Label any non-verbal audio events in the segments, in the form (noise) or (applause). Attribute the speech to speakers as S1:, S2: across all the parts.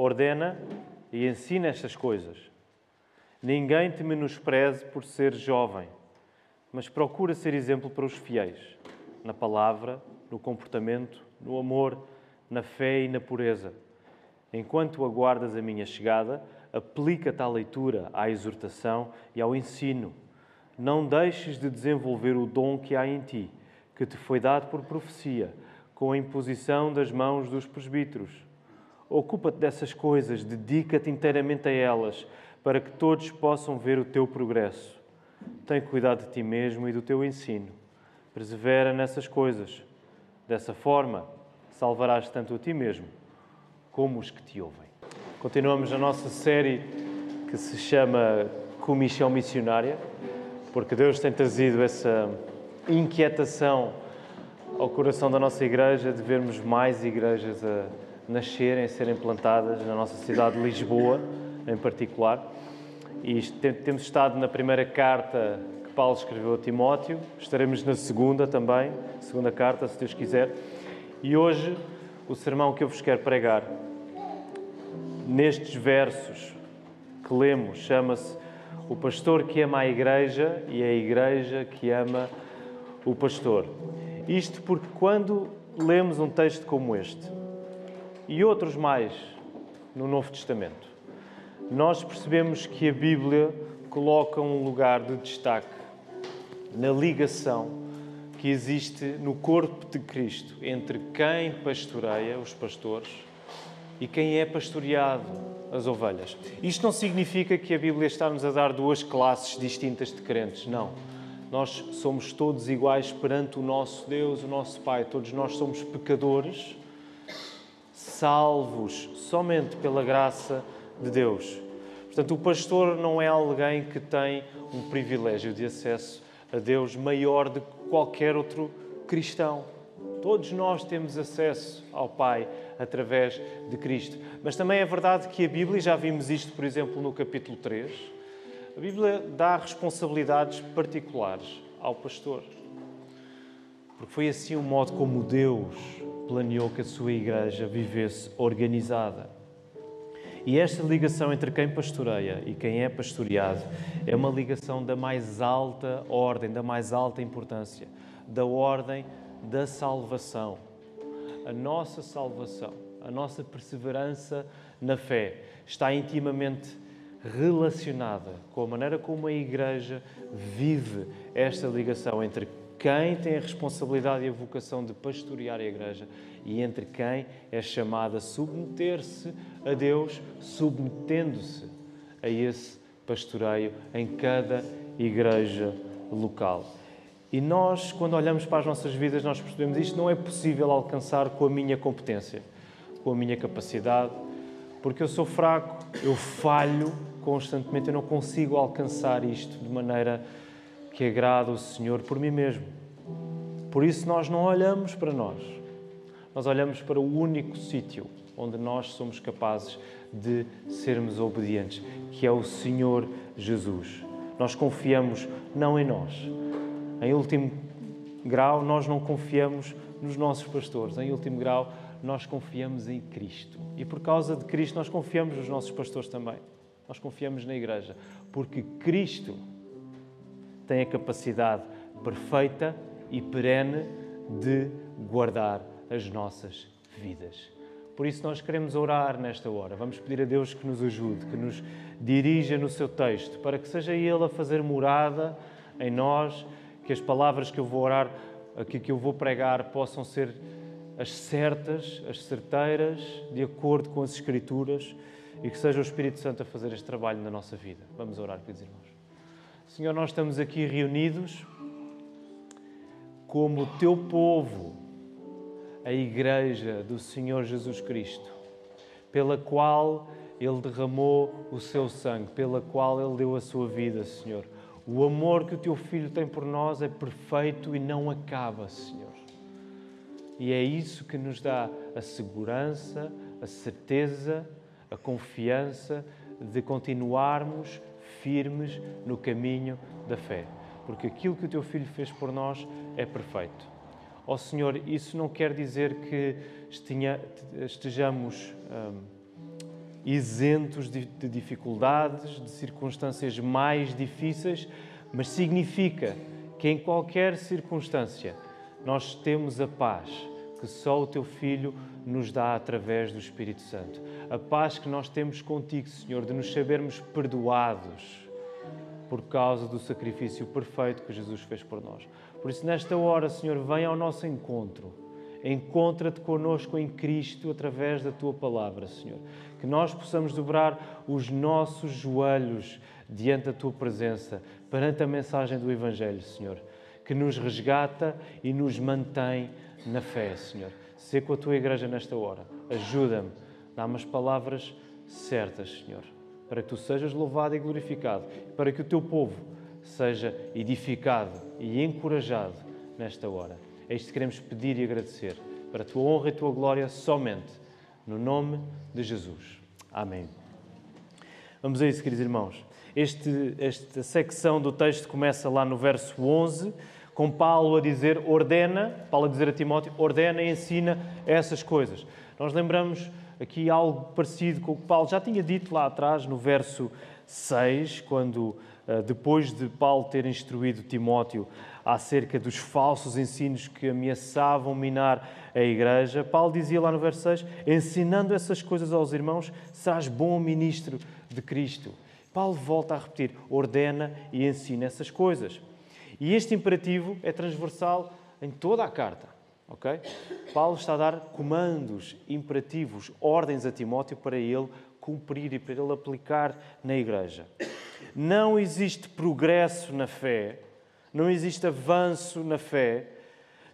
S1: ordena e ensina estas coisas. Ninguém te menospreze por ser jovem, mas procura ser exemplo para os fiéis, na palavra, no comportamento, no amor, na fé e na pureza. Enquanto aguardas a minha chegada, aplica-te à leitura, à exortação e ao ensino. Não deixes de desenvolver o dom que há em ti, que te foi dado por profecia, com a imposição das mãos dos presbíteros. Ocupa-te dessas coisas, dedica-te inteiramente a elas, para que todos possam ver o teu progresso. Tem cuidado de ti mesmo e do teu ensino. Persevera nessas coisas. Dessa forma, salvarás tanto a ti mesmo como os que te ouvem. Continuamos a nossa série que se chama Comissão Missionária, porque Deus tem trazido essa inquietação ao coração da nossa igreja de vermos mais igrejas a nascerem, serem plantadas na nossa cidade de Lisboa, em particular. E temos estado na primeira carta que Paulo escreveu a Timóteo, estaremos na segunda também, segunda carta, se Deus quiser. E hoje o sermão que eu vos quero pregar nestes versos que lemos chama-se O Pastor que ama a Igreja e a Igreja que ama o Pastor. Isto porque quando lemos um texto como este e outros mais no Novo Testamento, nós percebemos que a Bíblia coloca um lugar de destaque na ligação que existe no corpo de Cristo entre quem pastoreia, os pastores, e quem é pastoreado, as ovelhas. Isto não significa que a Bíblia está-nos a dar duas classes distintas de crentes, não. Nós somos todos iguais perante o nosso Deus, o nosso Pai. Todos nós somos pecadores, salvos somente pela graça de Deus. Portanto, o pastor não é alguém que tem um privilégio de acesso a Deus maior do que qualquer outro cristão. Todos nós temos acesso ao Pai através de Cristo. Mas também é verdade que a Bíblia, já vimos isto, por exemplo, no capítulo 3, a Bíblia dá responsabilidades particulares ao pastor. Porque foi assim o modo como Deus planeou que a sua igreja vivesse organizada. E esta ligação entre quem pastoreia e quem é pastoreado é uma ligação da mais alta ordem, da mais alta importância, da ordem da salvação. A nossa salvação, a nossa perseverança na fé está intimamente relacionada com a maneira como a Igreja vive esta ligação entre quem tem a responsabilidade e a vocação de pastorear a Igreja e entre quem é chamado a submeter-se a Deus, submetendo-se a esse pastoreio em cada igreja local. E nós, quando olhamos para as nossas vidas, nós percebemos isto não é possível alcançar com a minha competência, com a minha capacidade, porque eu sou fraco, eu falho constantemente, eu não consigo alcançar isto de maneira que agrada o Senhor por mim mesmo. Por isso nós não olhamos para nós. Nós olhamos para o único sítio onde nós somos capazes de sermos obedientes, que é o Senhor Jesus. Nós confiamos não em nós, em último grau, nós não confiamos nos nossos pastores. Em último grau, nós confiamos em Cristo. E por causa de Cristo, nós confiamos nos nossos pastores também. Nós confiamos na Igreja. Porque Cristo tem a capacidade perfeita e perene de guardar as nossas vidas. Por isso, nós queremos orar nesta hora. Vamos pedir a Deus que nos ajude, que nos dirija no seu texto, para que seja Ele a fazer morada em nós que as palavras que eu vou orar, que eu vou pregar, possam ser as certas, as certeiras, de acordo com as Escrituras, e que seja o Espírito Santo a fazer este trabalho na nossa vida. Vamos orar, queridos irmãos. Senhor, nós estamos aqui reunidos como o teu povo, a Igreja do Senhor Jesus Cristo, pela qual Ele derramou o seu sangue, pela qual Ele deu a sua vida, Senhor o amor que o teu filho tem por nós é perfeito e não acaba, Senhor. E é isso que nos dá a segurança, a certeza, a confiança de continuarmos firmes no caminho da fé. Porque aquilo que o teu filho fez por nós é perfeito. Ó oh, Senhor, isso não quer dizer que estejamos hum, isentos de dificuldades, de circunstâncias mais difíceis, mas significa que em qualquer circunstância nós temos a paz que só o Teu Filho nos dá através do Espírito Santo. A paz que nós temos contigo, Senhor, de nos sabermos perdoados por causa do sacrifício perfeito que Jesus fez por nós. Por isso, nesta hora, Senhor, vem ao nosso encontro. Encontra-te conosco em Cristo através da tua palavra, Senhor. Que nós possamos dobrar os nossos joelhos diante da tua presença, perante a mensagem do Evangelho, Senhor, que nos resgata e nos mantém na fé, Senhor. Sê com a tua igreja nesta hora. Ajuda-me, dá-me as palavras certas, Senhor para que tu sejas louvado e glorificado, para que o teu povo seja edificado e encorajado nesta hora. É isto que queremos pedir e agradecer, para a tua honra e a tua glória somente, no nome de Jesus. Amém. Vamos a isso, queridos irmãos. Este, esta secção do texto começa lá no verso 11, com Paulo a dizer, ordena, Paulo a dizer a Timóteo, ordena e ensina essas coisas. Nós lembramos aqui algo parecido com o que Paulo já tinha dito lá atrás, no verso 6, quando, eh, depois de Paulo ter instruído Timóteo acerca dos falsos ensinos que ameaçavam minar a igreja, Paulo dizia lá no verso 6: ensinando essas coisas aos irmãos, serás bom ministro de Cristo. Paulo volta a repetir: ordena e ensina essas coisas. E este imperativo é transversal em toda a carta. Ok? Paulo está a dar comandos, imperativos, ordens a Timóteo para ele cumprir e para ele aplicar na igreja. Não existe progresso na fé, não existe avanço na fé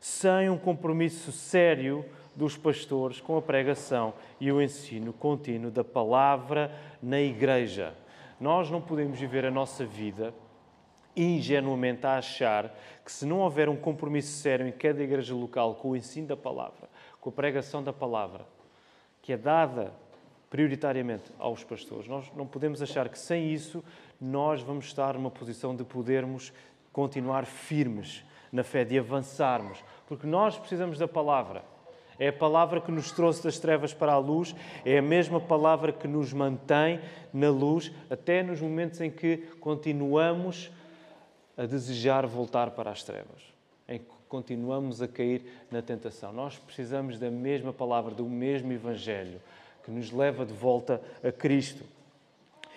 S1: sem um compromisso sério dos pastores com a pregação e o ensino contínuo da palavra na igreja. Nós não podemos viver a nossa vida ingenuamente a achar que se não houver um compromisso sério em cada igreja local com o ensino da palavra, com a pregação da palavra, que é dada prioritariamente aos pastores, nós não podemos achar que sem isso nós vamos estar numa posição de podermos continuar firmes na fé, de avançarmos, porque nós precisamos da palavra. É a palavra que nos trouxe das trevas para a luz, é a mesma palavra que nos mantém na luz, até nos momentos em que continuamos a desejar voltar para as trevas, em que continuamos a cair na tentação. Nós precisamos da mesma palavra, do mesmo Evangelho, que nos leva de volta a Cristo.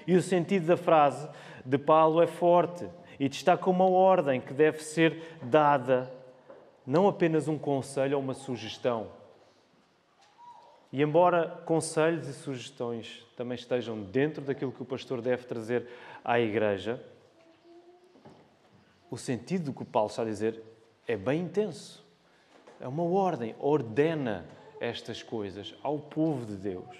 S1: E o sentido da frase de Paulo é forte e destaca uma ordem que deve ser dada, não apenas um conselho ou uma sugestão. E embora conselhos e sugestões também estejam dentro daquilo que o pastor deve trazer à igreja, o sentido do que Paulo está a dizer é bem intenso. É uma ordem, ordena estas coisas ao povo de Deus.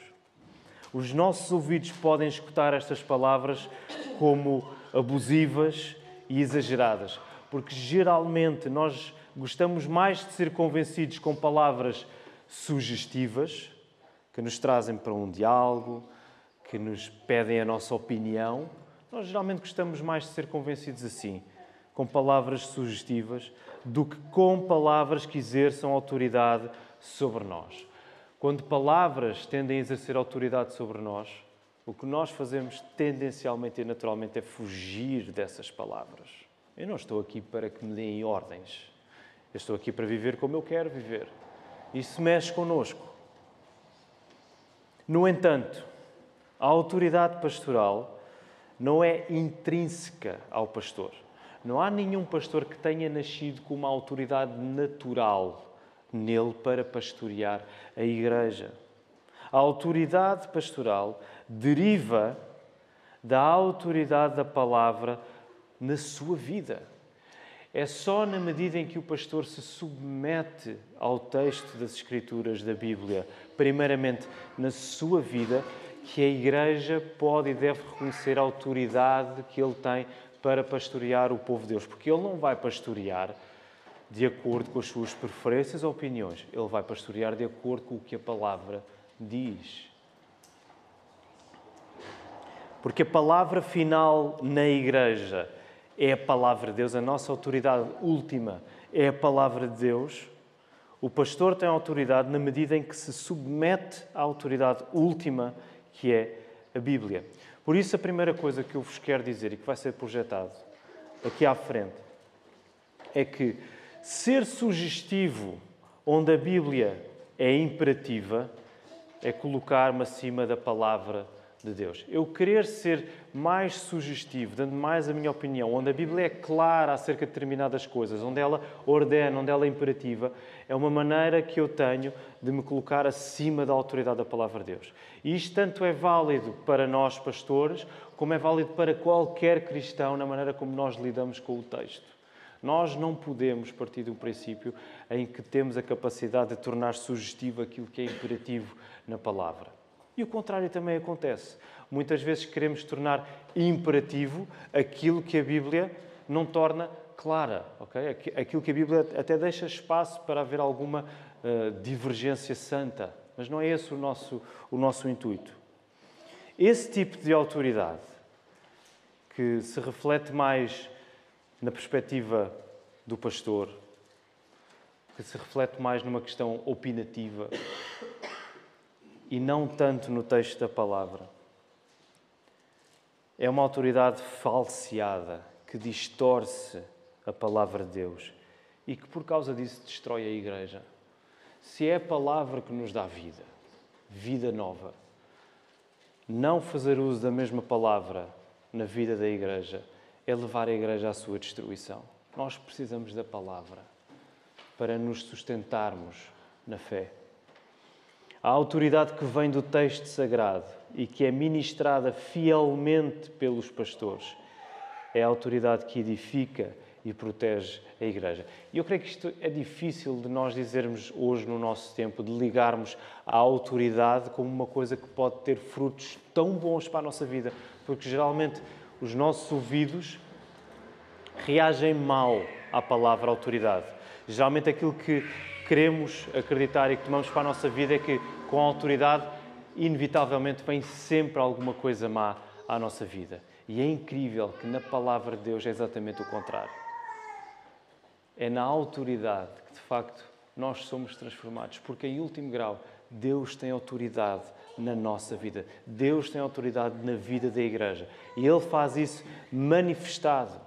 S1: Os nossos ouvidos podem escutar estas palavras como abusivas e exageradas, porque geralmente nós gostamos mais de ser convencidos com palavras sugestivas, que nos trazem para um diálogo, que nos pedem a nossa opinião. Nós geralmente gostamos mais de ser convencidos assim com palavras sugestivas do que com palavras que exerçam autoridade sobre nós. Quando palavras tendem a exercer autoridade sobre nós, o que nós fazemos tendencialmente e naturalmente é fugir dessas palavras. Eu não estou aqui para que me deem ordens. Eu estou aqui para viver como eu quero viver. Isso mexe connosco. No entanto, a autoridade pastoral não é intrínseca ao pastor. Não há nenhum pastor que tenha nascido com uma autoridade natural nele para pastorear a igreja. A autoridade pastoral deriva da autoridade da palavra na sua vida. É só na medida em que o pastor se submete ao texto das Escrituras da Bíblia, primeiramente na sua vida, que a Igreja pode e deve reconhecer a autoridade que ele tem para pastorear o povo de Deus, porque Ele não vai pastorear de acordo com as suas preferências ou opiniões, Ele vai pastorear de acordo com o que a palavra diz. Porque a palavra final na igreja é a palavra de Deus, a nossa autoridade última é a palavra de Deus. O pastor tem autoridade na medida em que se submete à autoridade última, que é a Bíblia. Por isso, a primeira coisa que eu vos quero dizer e que vai ser projetado aqui à frente é que ser sugestivo onde a Bíblia é imperativa é colocar-me acima da palavra de Deus. Eu querer ser mais sugestivo, dando mais a minha opinião, onde a Bíblia é clara acerca de determinadas coisas, onde ela ordena, onde ela é imperativa, é uma maneira que eu tenho de me colocar acima da autoridade da palavra de Deus. E isto tanto é válido para nós pastores, como é válido para qualquer cristão na maneira como nós lidamos com o texto. Nós não podemos partir de um princípio em que temos a capacidade de tornar sugestivo aquilo que é imperativo na palavra. E o contrário também acontece. Muitas vezes queremos tornar imperativo aquilo que a Bíblia não torna clara, ok? Aquilo que a Bíblia até deixa espaço para haver alguma uh, divergência santa, mas não é esse o nosso, o nosso intuito. Esse tipo de autoridade, que se reflete mais na perspectiva do pastor, que se reflete mais numa questão opinativa e não tanto no texto da palavra. É uma autoridade falseada que distorce a palavra de Deus e que por causa disso destrói a igreja. Se é a palavra que nos dá vida, vida nova, não fazer uso da mesma palavra na vida da igreja é levar a igreja à sua destruição. Nós precisamos da palavra para nos sustentarmos na fé. A autoridade que vem do texto sagrado e que é ministrada fielmente pelos pastores é a autoridade que edifica e protege a Igreja. E eu creio que isto é difícil de nós dizermos hoje no nosso tempo, de ligarmos a autoridade como uma coisa que pode ter frutos tão bons para a nossa vida, porque geralmente os nossos ouvidos reagem mal à palavra autoridade. Geralmente aquilo que queremos acreditar e que tomamos para a nossa vida é que com a autoridade inevitavelmente vem sempre alguma coisa má à nossa vida. E é incrível que na palavra de Deus é exatamente o contrário. É na autoridade que de facto nós somos transformados, porque em último grau Deus tem autoridade na nossa vida. Deus tem autoridade na vida da igreja. E Ele faz isso manifestado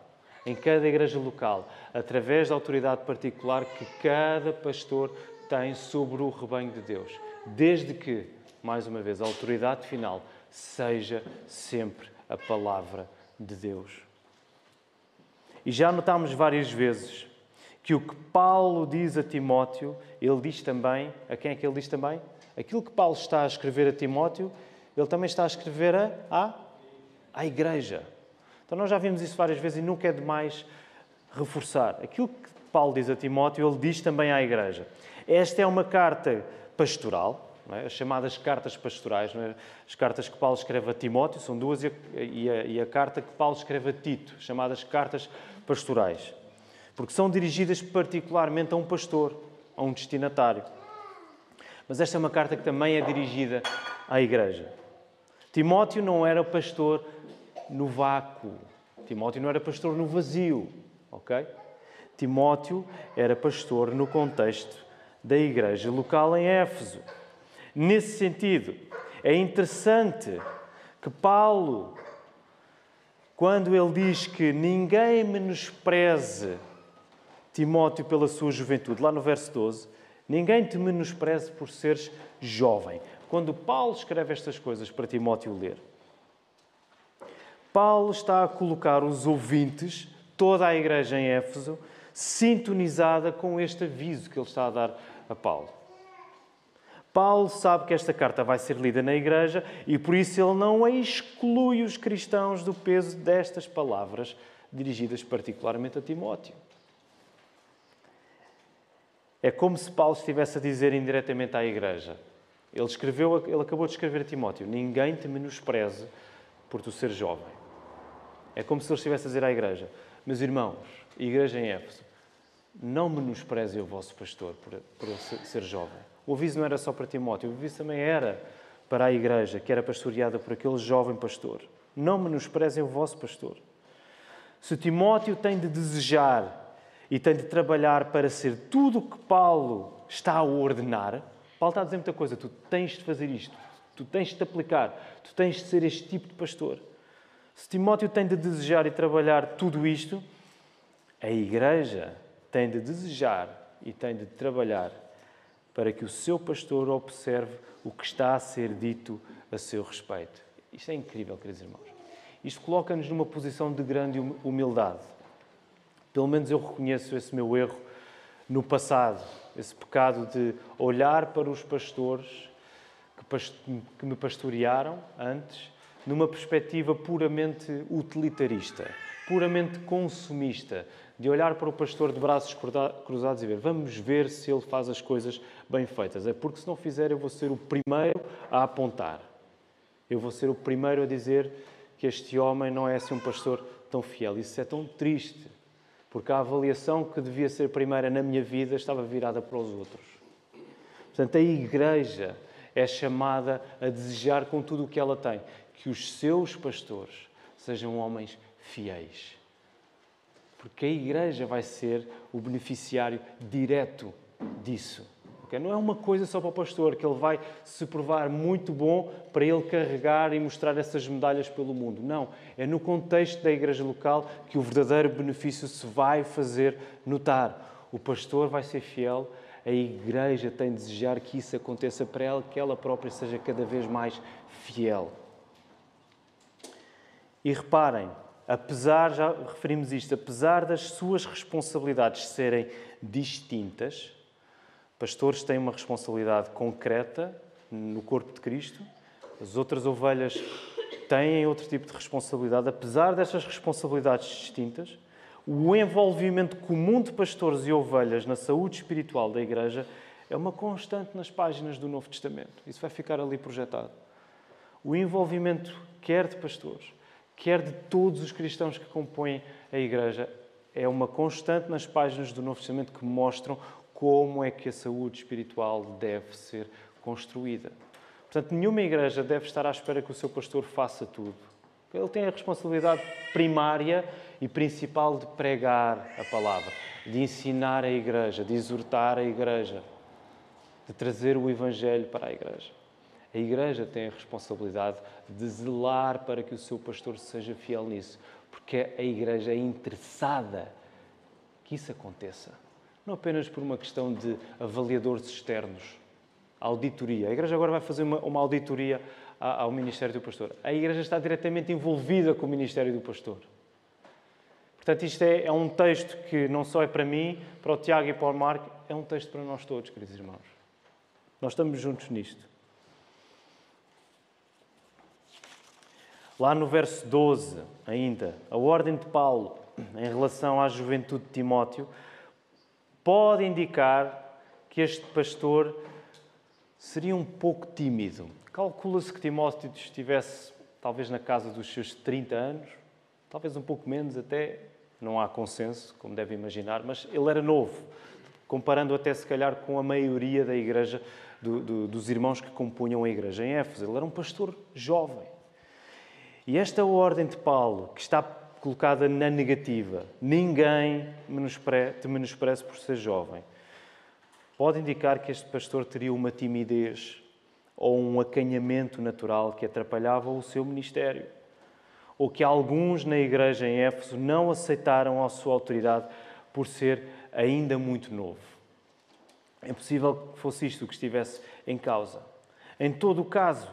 S1: em cada igreja local, através da autoridade particular que cada pastor tem sobre o rebanho de Deus. Desde que, mais uma vez, a autoridade final seja sempre a palavra de Deus. E já notámos várias vezes que o que Paulo diz a Timóteo, ele diz também, a quem é que ele diz também? Aquilo que Paulo está a escrever a Timóteo, ele também está a escrever a, a, à igreja. Então nós já vimos isso várias vezes e nunca é demais reforçar. Aquilo que Paulo diz a Timóteo, ele diz também à igreja. Esta é uma carta pastoral, é? as chamadas cartas pastorais, é? as cartas que Paulo escreve a Timóteo, são duas, e a, e a carta que Paulo escreve a Tito, chamadas cartas pastorais. Porque são dirigidas particularmente a um pastor, a um destinatário. Mas esta é uma carta que também é dirigida à igreja. Timóteo não era pastor no vácuo. Timóteo não era pastor no vazio, ok? Timóteo era pastor no contexto da igreja local em Éfeso. Nesse sentido, é interessante que Paulo, quando ele diz que ninguém menospreze Timóteo pela sua juventude, lá no verso 12, Ninguém te menospreze por seres jovem. Quando Paulo escreve estas coisas para Timóteo ler, Paulo está a colocar os ouvintes, toda a igreja em Éfeso, sintonizada com este aviso que ele está a dar a Paulo. Paulo sabe que esta carta vai ser lida na igreja e por isso ele não exclui os cristãos do peso destas palavras dirigidas particularmente a Timóteo. É como se Paulo estivesse a dizer indiretamente à igreja. Ele escreveu, ele acabou de escrever a Timóteo: Ninguém te menospreze por tu ser jovem. É como se ele estivesse a dizer à igreja: Meus irmãos, igreja em Éfeso, não menosprezem o vosso pastor por, por ser jovem. O aviso não era só para Timóteo, o aviso também era para a igreja, que era pastoreada por aquele jovem pastor. Não menosprezem o vosso pastor. Se Timóteo tem de desejar e tem de trabalhar para ser tudo o que Paulo está a ordenar, Paulo está a dizer muita coisa. Tu tens de fazer isto. Tu tens de te aplicar, tu tens de ser este tipo de pastor. Se Timóteo tem de desejar e trabalhar tudo isto, a igreja tem de desejar e tem de trabalhar para que o seu pastor observe o que está a ser dito a seu respeito. Isto é incrível, queridos irmãos. Isto coloca-nos numa posição de grande humildade. Pelo menos eu reconheço esse meu erro no passado, esse pecado de olhar para os pastores que me pastorearam antes numa perspectiva puramente utilitarista, puramente consumista, de olhar para o pastor de braços cruzados e ver, vamos ver se ele faz as coisas bem feitas. É porque se não fizer, eu vou ser o primeiro a apontar. Eu vou ser o primeiro a dizer que este homem não é assim um pastor tão fiel. Isso é tão triste, porque a avaliação que devia ser primeira na minha vida estava virada para os outros. Portanto, a igreja é chamada a desejar com tudo o que ela tem que os seus pastores sejam homens fiéis porque a Igreja vai ser o beneficiário direto disso. Okay? Não é uma coisa só para o pastor, que ele vai se provar muito bom para ele carregar e mostrar essas medalhas pelo mundo. Não. É no contexto da Igreja local que o verdadeiro benefício se vai fazer notar. O pastor vai ser fiel, a Igreja tem de desejar que isso aconteça para ela, que ela própria seja cada vez mais fiel. E reparem, apesar, já referimos isto, apesar das suas responsabilidades serem distintas, pastores têm uma responsabilidade concreta no corpo de Cristo, as outras ovelhas têm outro tipo de responsabilidade, apesar destas responsabilidades distintas, o envolvimento comum de pastores e ovelhas na saúde espiritual da Igreja é uma constante nas páginas do Novo Testamento. Isso vai ficar ali projetado. O envolvimento quer de pastores, quer de todos os cristãos que compõem a Igreja. É uma constante nas páginas do Novo Testamento que mostram como é que a saúde espiritual deve ser construída. Portanto, nenhuma igreja deve estar à espera que o seu pastor faça tudo. Ele tem a responsabilidade primária e principal de pregar a palavra, de ensinar a igreja, de exortar a igreja, de trazer o evangelho para a igreja. A Igreja tem a responsabilidade de zelar para que o seu pastor seja fiel nisso, porque a Igreja é interessada que isso aconteça. Não apenas por uma questão de avaliadores externos, auditoria. A Igreja agora vai fazer uma, uma auditoria ao Ministério do Pastor. A Igreja está diretamente envolvida com o Ministério do Pastor. Portanto, isto é, é um texto que não só é para mim, para o Tiago e para o Marco, é um texto para nós todos, queridos irmãos. Nós estamos juntos nisto. Lá no verso 12, ainda, a ordem de Paulo em relação à juventude de Timóteo pode indicar que este pastor seria um pouco tímido. Calcula-se que Timóteo estivesse talvez na casa dos seus 30 anos, talvez um pouco menos até, não há consenso, como deve imaginar, mas ele era novo, comparando até se calhar com a maioria da igreja, do, do, dos irmãos que compunham a igreja em Éfeso. Ele era um pastor jovem. E esta ordem de Paulo, que está colocada na negativa, ninguém te menospreze por ser jovem, pode indicar que este pastor teria uma timidez ou um acanhamento natural que atrapalhava o seu ministério. Ou que alguns na igreja em Éfeso não aceitaram a sua autoridade por ser ainda muito novo. É possível que fosse isto que estivesse em causa. Em todo o caso,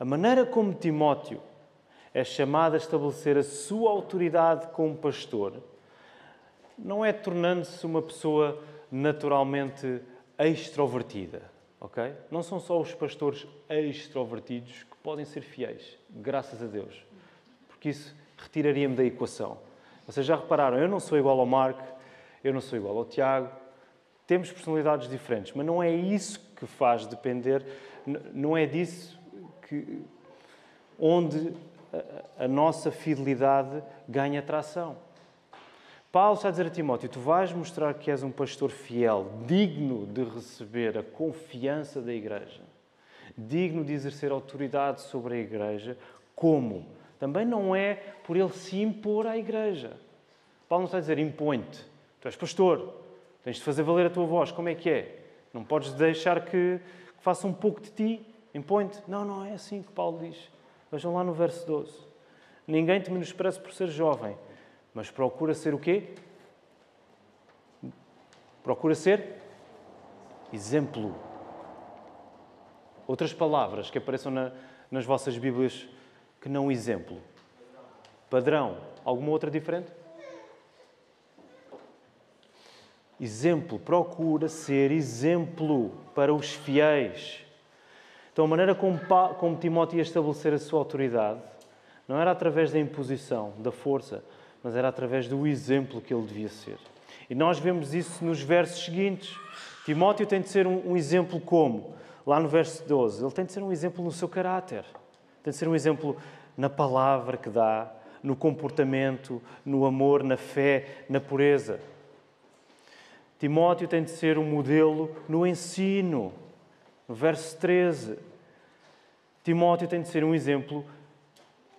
S1: a maneira como Timóteo é chamado a estabelecer a sua autoridade como pastor, não é tornando-se uma pessoa naturalmente extrovertida, ok? Não são só os pastores extrovertidos que podem ser fiéis, graças a Deus, porque isso retiraria-me da equação. Vocês já repararam, eu não sou igual ao Marco, eu não sou igual ao Tiago, temos personalidades diferentes, mas não é isso que faz depender, não é disso que onde a, nossa fidelidade ganha tração. Paulo está a dizer a Timóteo: Tu vais mostrar que és um pastor fiel, digno de receber a confiança da igreja, digno de exercer autoridade sobre a igreja. Como? Também não é por ele se impor à igreja. Paulo não está a dizer: impõe-te. Tu és pastor, tens de fazer valer a tua voz. Como é que é? Não podes deixar que, que faça um pouco de ti Impõe-te. Não, não é assim que Paulo diz. Vejam lá no verso 12. Ninguém te menospreze por ser jovem, mas procura ser o quê? Procura ser exemplo. Outras palavras que apareçam na, nas vossas Bíblias que não exemplo. Padrão. Alguma outra diferente? Exemplo. Procura ser exemplo para os fiéis. Então, a maneira como, como Timóteo ia estabelecer a sua autoridade não era através da imposição, da força, mas era através do exemplo que ele devia ser. E nós vemos isso nos versos seguintes. Timóteo tem de ser um, um exemplo como? Lá no verso 12, ele tem de ser um exemplo no seu caráter, tem de ser um exemplo na palavra que dá, no comportamento, no amor, na fé, na pureza. Timóteo tem de ser um modelo no ensino. No verso 13, Timóteo tem de ser um exemplo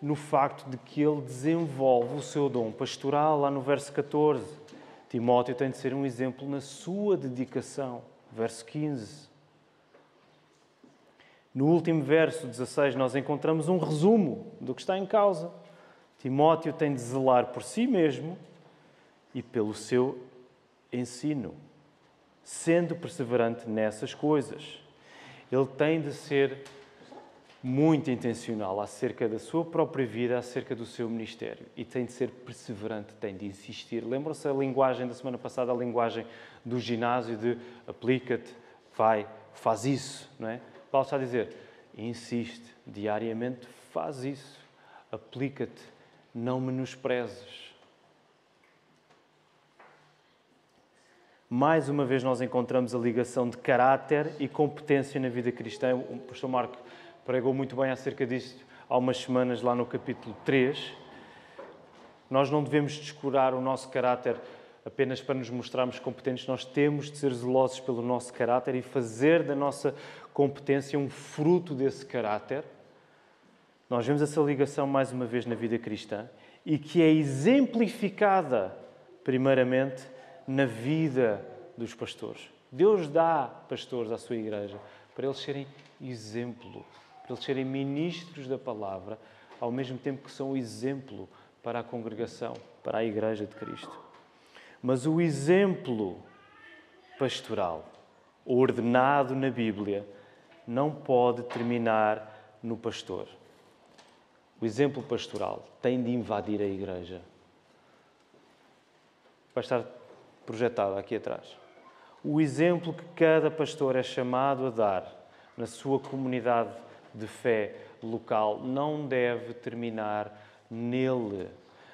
S1: no facto de que ele desenvolve o seu dom pastoral, lá no verso 14. Timóteo tem de ser um exemplo na sua dedicação, verso 15. No último verso 16, nós encontramos um resumo do que está em causa. Timóteo tem de zelar por si mesmo e pelo seu ensino, sendo perseverante nessas coisas. Ele tem de ser muito intencional acerca da sua própria vida, acerca do seu ministério. E tem de ser perseverante, tem de insistir. Lembram-se a linguagem da semana passada, a linguagem do ginásio de aplica-te, vai, faz isso, não é? Paulo está a dizer, insiste, diariamente faz isso, aplica-te, não menosprezes. Mais uma vez nós encontramos a ligação de caráter e competência na vida cristã. O pastor Marco pregou muito bem acerca disto há umas semanas lá no capítulo 3. Nós não devemos descurar o nosso caráter apenas para nos mostrarmos competentes, nós temos de ser zelosos pelo nosso caráter e fazer da nossa competência um fruto desse caráter. Nós vemos essa ligação mais uma vez na vida cristã e que é exemplificada, primeiramente, na vida dos pastores. Deus dá pastores à sua igreja para eles serem exemplo, para eles serem ministros da palavra, ao mesmo tempo que são exemplo para a congregação, para a igreja de Cristo. Mas o exemplo pastoral, ordenado na Bíblia, não pode terminar no pastor. O exemplo pastoral tem de invadir a igreja. Vai estar projetado aqui atrás. O exemplo que cada pastor é chamado a dar na sua comunidade de fé local não deve terminar nele,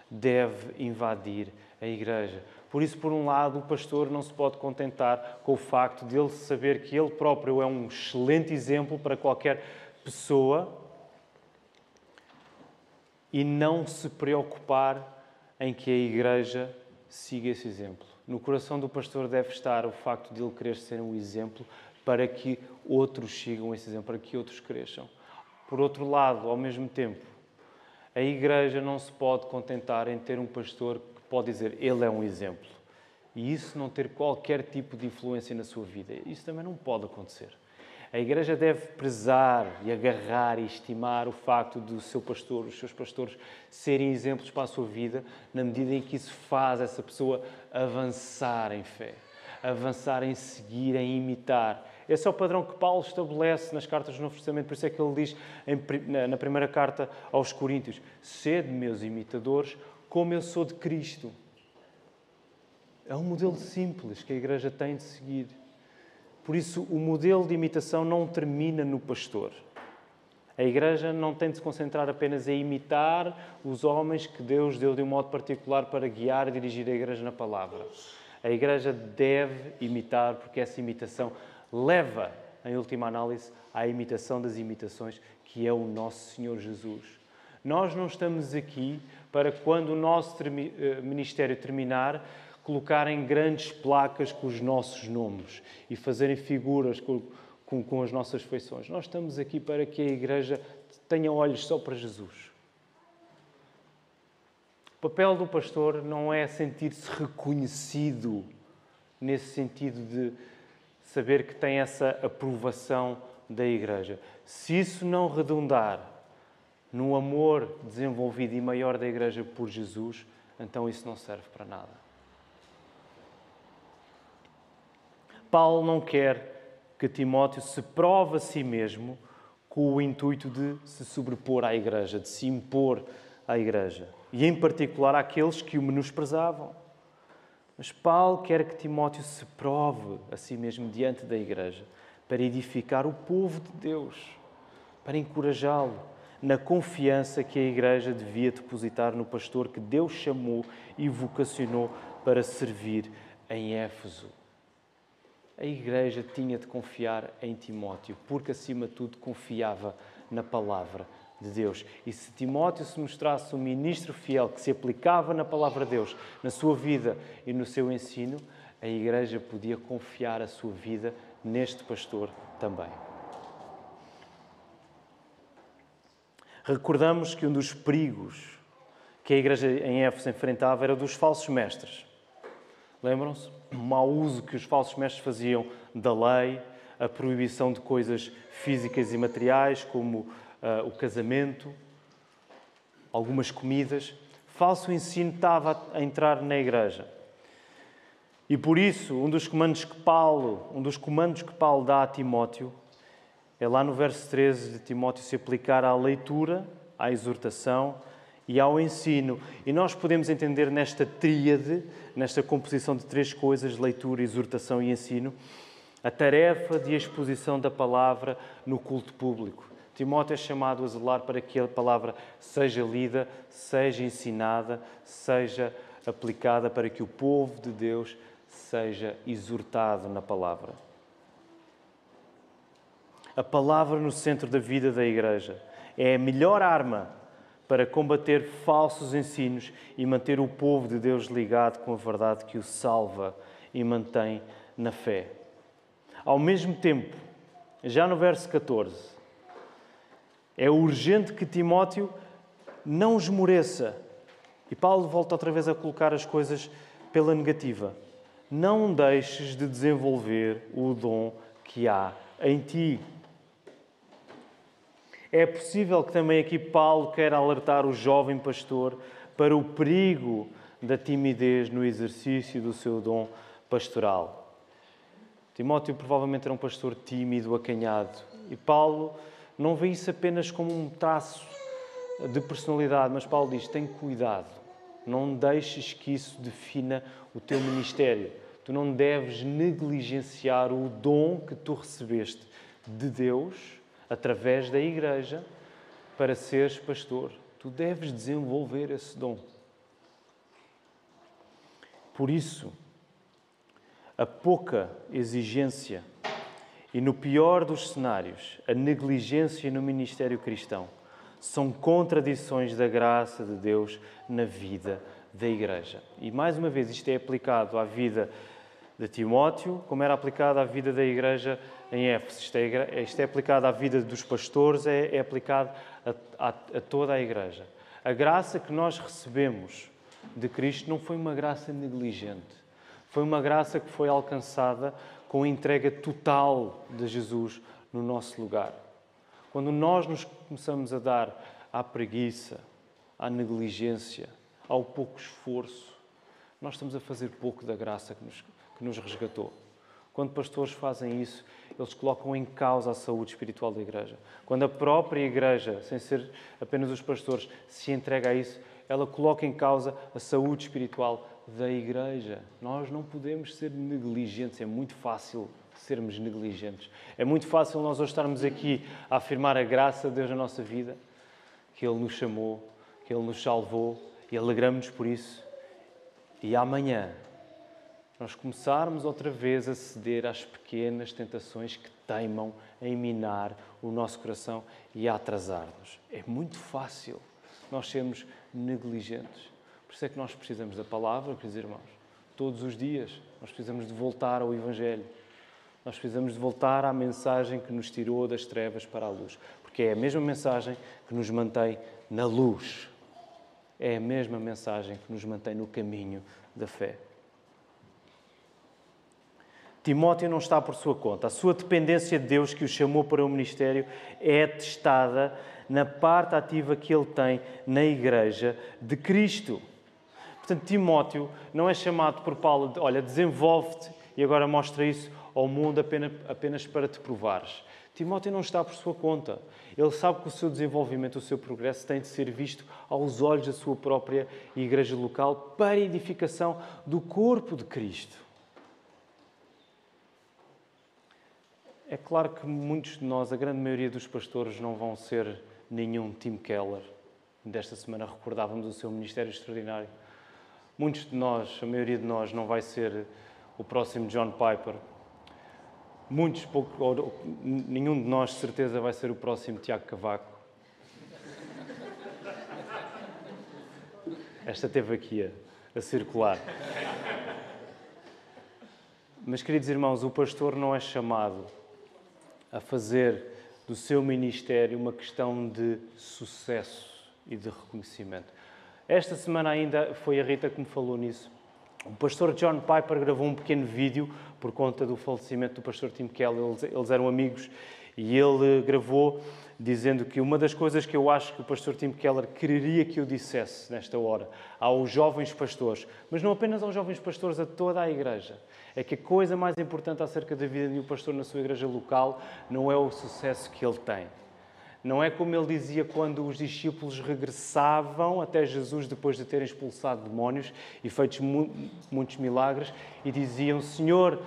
S1: deve invadir a igreja. Por isso, por um lado, o pastor não se pode contentar com o facto de ele saber que ele próprio é um excelente exemplo para qualquer pessoa e não se preocupar em que a igreja siga esse exemplo. No coração do pastor deve estar o facto de ele querer ser um exemplo para que outros sigam esse exemplo, para que outros cresçam. Por outro lado, ao mesmo tempo, a igreja não se pode contentar em ter um pastor pode dizer ele é um exemplo e isso não ter qualquer tipo de influência na sua vida. Isso também não pode acontecer. A Igreja deve prezar e agarrar e estimar o facto do seu pastor, os seus pastores, serem exemplos para a sua vida, na medida em que isso faz essa pessoa avançar em fé, avançar em seguir, em imitar. Esse é o padrão que Paulo estabelece nas cartas do Novo Testamento, por isso é que ele diz na primeira carta aos Coríntios: Sede meus imitadores, como eu sou de Cristo. É um modelo simples que a Igreja tem de seguir. Por isso, o modelo de imitação não termina no pastor. A Igreja não tem de se concentrar apenas em imitar os homens que Deus deu de um modo particular para guiar e dirigir a Igreja na palavra. A Igreja deve imitar, porque essa imitação leva, em última análise, à imitação das imitações, que é o nosso Senhor Jesus. Nós não estamos aqui para quando o nosso eh, ministério terminar, colocarem grandes placas com os nossos nomes e fazerem figuras com, com, com as nossas feições. Nós estamos aqui para que a Igreja tenha olhos só para Jesus. O papel do pastor não é sentir-se reconhecido nesse sentido de saber que tem essa aprovação da igreja. Se isso não redundar no amor desenvolvido e maior da igreja por Jesus, então isso não serve para nada. Paulo não quer que Timóteo se prove a si mesmo com o intuito de se sobrepor à igreja, de se impor à igreja, e em particular àqueles que o menosprezavam. Mas Paulo quer que Timóteo se prove a si mesmo diante da igreja para edificar o povo de Deus, para encorajá-lo na confiança que a igreja devia depositar no pastor que Deus chamou e vocacionou para servir em Éfeso. A igreja tinha de confiar em Timóteo, porque acima de tudo confiava na palavra de Deus. E se Timóteo se mostrasse um ministro fiel que se aplicava na palavra de Deus, na sua vida e no seu ensino, a igreja podia confiar a sua vida neste pastor também. Recordamos que um dos perigos que a igreja em Éfeso enfrentava era dos falsos mestres. Lembram-se? O mau uso que os falsos mestres faziam da lei, a proibição de coisas físicas e materiais, como uh, o casamento, algumas comidas. Falso ensino estava a entrar na igreja. E por isso, um dos comandos que Paulo, um dos comandos que Paulo dá a Timóteo, é lá no verso 13 de Timóteo se aplicar à leitura, à exortação e ao ensino. E nós podemos entender nesta tríade, nesta composição de três coisas, leitura, exortação e ensino, a tarefa de exposição da palavra no culto público. Timóteo é chamado a zelar para que a palavra seja lida, seja ensinada, seja aplicada para que o povo de Deus seja exortado na palavra. A palavra no centro da vida da igreja é a melhor arma para combater falsos ensinos e manter o povo de Deus ligado com a verdade que o salva e mantém na fé. Ao mesmo tempo, já no verso 14, é urgente que Timóteo não esmoreça. E Paulo volta outra vez a colocar as coisas pela negativa não deixes de desenvolver o dom que há em ti. É possível que também aqui Paulo queira alertar o jovem pastor para o perigo da timidez no exercício do seu dom pastoral. Timóteo provavelmente era um pastor tímido, acanhado, e Paulo não vê isso apenas como um traço de personalidade, mas Paulo diz: tem cuidado, não deixes que isso defina o teu ministério. Tu não deves negligenciar o dom que tu recebeste de Deus através da igreja para seres pastor. Tu deves desenvolver esse dom. Por isso, a pouca exigência e, no pior dos cenários, a negligência no ministério cristão são contradições da graça de Deus na vida da Igreja. E mais uma vez, isto é aplicado à vida de Timóteo, como era aplicado à vida da Igreja em Éfeso. Isto é, isto é aplicado à vida dos pastores, é, é aplicado a, a, a toda a Igreja. A graça que nós recebemos de Cristo não foi uma graça negligente. Foi uma graça que foi alcançada com a entrega total de Jesus no nosso lugar. Quando nós nos começamos a dar à preguiça, à negligência, ao pouco esforço, nós estamos a fazer pouco da graça que nos, que nos resgatou. Quando pastores fazem isso, eles colocam em causa a saúde espiritual da igreja. Quando a própria igreja, sem ser apenas os pastores, se entrega a isso, ela coloca em causa a saúde espiritual da igreja. Nós não podemos ser negligentes, é muito fácil sermos negligentes. É muito fácil nós hoje estarmos aqui a afirmar a graça de Deus na nossa vida, que Ele nos chamou, que Ele nos salvou e alegramos-nos por isso. E amanhã nós começarmos outra vez a ceder às pequenas tentações que teimam em minar o nosso coração e a atrasar-nos. É muito fácil nós sermos negligentes. Por isso é que nós precisamos da palavra, queridos irmãos. Todos os dias nós precisamos de voltar ao Evangelho. Nós precisamos de voltar à mensagem que nos tirou das trevas para a luz. Porque é a mesma mensagem que nos mantém na luz. É a mesma mensagem que nos mantém no caminho da fé. Timóteo não está por sua conta. A sua dependência de Deus, que o chamou para o ministério, é testada na parte ativa que ele tem na Igreja de Cristo. Portanto, Timóteo não é chamado por Paulo de, olha, desenvolve-te e agora mostra isso ao mundo apenas, apenas para te provares. Timóteo não está por sua conta. Ele sabe que o seu desenvolvimento, o seu progresso tem de ser visto aos olhos da sua própria igreja local para a edificação do corpo de Cristo. É claro que muitos de nós, a grande maioria dos pastores, não vão ser nenhum Tim Keller. Desta semana recordávamos o seu ministério extraordinário. Muitos de nós, a maioria de nós, não vai ser o próximo John Piper. Muitos, pouco, ou, nenhum de nós, de certeza, vai ser o próximo Tiago Cavaco. Esta teve aqui a, a circular. Mas, queridos irmãos, o pastor não é chamado a fazer do seu ministério uma questão de sucesso e de reconhecimento. Esta semana ainda foi a Rita que me falou nisso. O pastor John Piper gravou um pequeno vídeo por conta do falecimento do pastor Tim Kelly. Eles, eles eram amigos e ele gravou dizendo que uma das coisas que eu acho que o pastor Tim Keller quereria que eu dissesse nesta hora aos jovens pastores, mas não apenas aos jovens pastores, a toda a igreja, é que a coisa mais importante acerca da vida de um pastor na sua igreja local não é o sucesso que ele tem. Não é como ele dizia quando os discípulos regressavam até Jesus depois de terem expulsado demónios e feito muitos milagres e diziam: Senhor,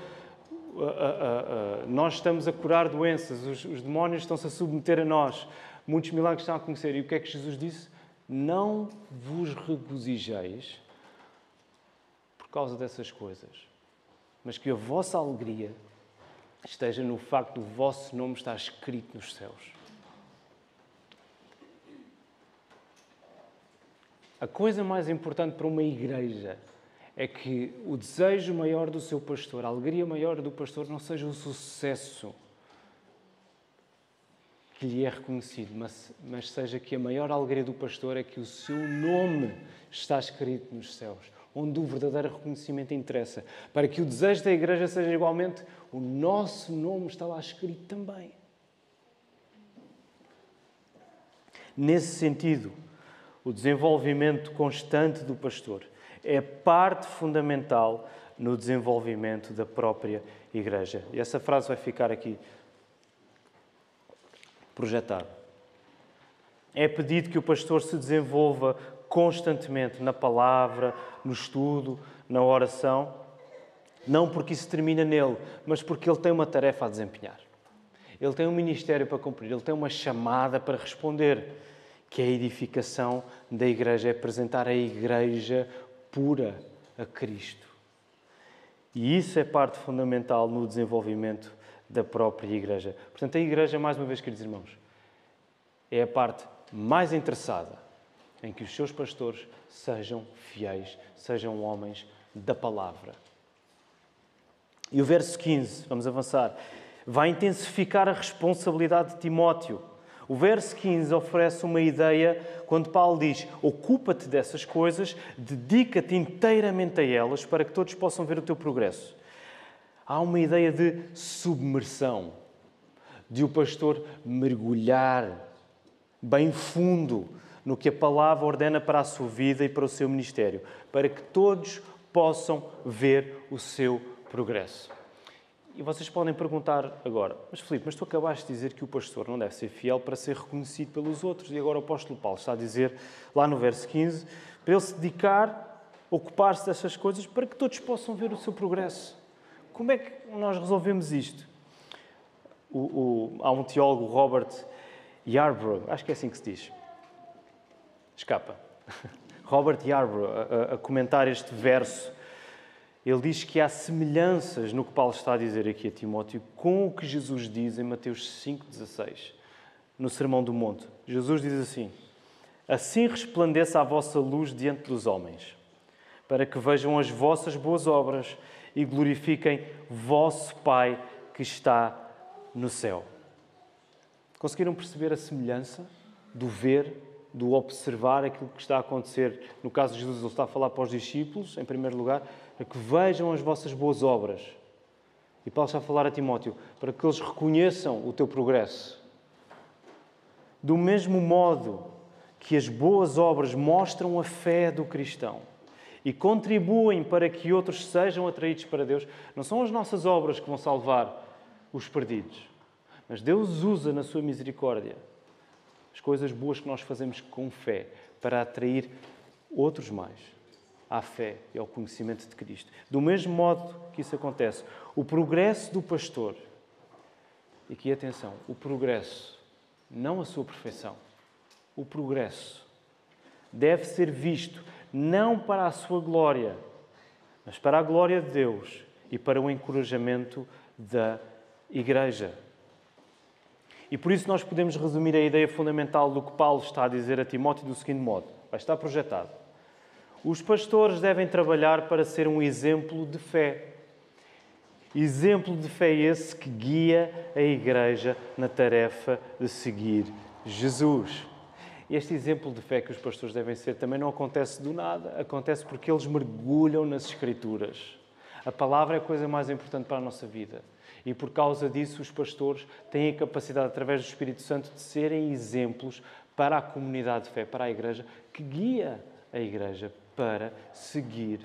S1: nós estamos a curar doenças, os, os demónios estão-se a submeter a nós, muitos milagres estão a acontecer. E o que é que Jesus disse? Não vos regozijeis por causa dessas coisas, mas que a vossa alegria esteja no facto do vosso nome estar escrito nos céus. A coisa mais importante para uma igreja é que o desejo maior do seu pastor, a alegria maior do pastor, não seja o sucesso que lhe é reconhecido, mas, mas seja que a maior alegria do pastor é que o seu nome está escrito nos céus, onde o verdadeiro reconhecimento interessa, para que o desejo da igreja seja igualmente o nosso nome está lá escrito também. Nesse sentido, o desenvolvimento constante do pastor é parte fundamental no desenvolvimento da própria igreja. E essa frase vai ficar aqui projetada. É pedido que o pastor se desenvolva constantemente na palavra, no estudo, na oração, não porque isso termina nele, mas porque ele tem uma tarefa a desempenhar. Ele tem um ministério para cumprir, ele tem uma chamada para responder, que é a edificação da igreja, é apresentar a igreja pura a Cristo. E isso é parte fundamental no desenvolvimento da própria igreja. Portanto, a igreja, mais uma vez, queridos irmãos, é a parte mais interessada em que os seus pastores sejam fiéis, sejam homens da palavra. E o verso 15, vamos avançar, vai intensificar a responsabilidade de Timóteo. O verso 15 oferece uma ideia quando Paulo diz: Ocupa-te dessas coisas, dedica-te inteiramente a elas para que todos possam ver o teu progresso. Há uma ideia de submersão, de o pastor mergulhar bem fundo no que a palavra ordena para a sua vida e para o seu ministério, para que todos possam ver o seu progresso. E vocês podem perguntar agora, mas Filipe, mas tu acabaste de dizer que o pastor não deve ser fiel para ser reconhecido pelos outros. E agora o apóstolo Paulo está a dizer, lá no verso 15, para ele se dedicar, ocupar-se dessas coisas para que todos possam ver o seu progresso. Como é que nós resolvemos isto? O, o, há um teólogo, Robert Yarbrough, acho que é assim que se diz. Escapa. (laughs) Robert Yarbrough, a, a comentar este verso ele diz que há semelhanças no que Paulo está a dizer aqui a Timóteo com o que Jesus diz em Mateus 5,16, no Sermão do Monte. Jesus diz assim: Assim resplandeça a vossa luz diante dos homens, para que vejam as vossas boas obras e glorifiquem vosso Pai que está no céu. Conseguiram perceber a semelhança do ver, do observar aquilo que está a acontecer? No caso de Jesus, ele está a falar para os discípulos, em primeiro lugar, a que vejam as vossas boas obras. E Paulo está a falar a Timóteo para que eles reconheçam o teu progresso. Do mesmo modo que as boas obras mostram a fé do cristão e contribuem para que outros sejam atraídos para Deus, não são as nossas obras que vão salvar os perdidos, mas Deus usa na sua misericórdia as coisas boas que nós fazemos com fé para atrair outros mais à fé e ao conhecimento de Cristo. Do mesmo modo que isso acontece, o progresso do pastor, e aqui atenção, o progresso, não a sua perfeição, o progresso deve ser visto não para a sua glória, mas para a glória de Deus e para o encorajamento da Igreja. E por isso nós podemos resumir a ideia fundamental do que Paulo está a dizer a Timóteo do seguinte modo: vai estar projetado. Os pastores devem trabalhar para ser um exemplo de fé. Exemplo de fé esse que guia a Igreja na tarefa de seguir Jesus. Este exemplo de fé que os pastores devem ser também não acontece do nada, acontece porque eles mergulham nas Escrituras. A palavra é a coisa mais importante para a nossa vida. E por causa disso, os pastores têm a capacidade, através do Espírito Santo, de serem exemplos para a comunidade de fé, para a igreja, que guia a igreja para seguir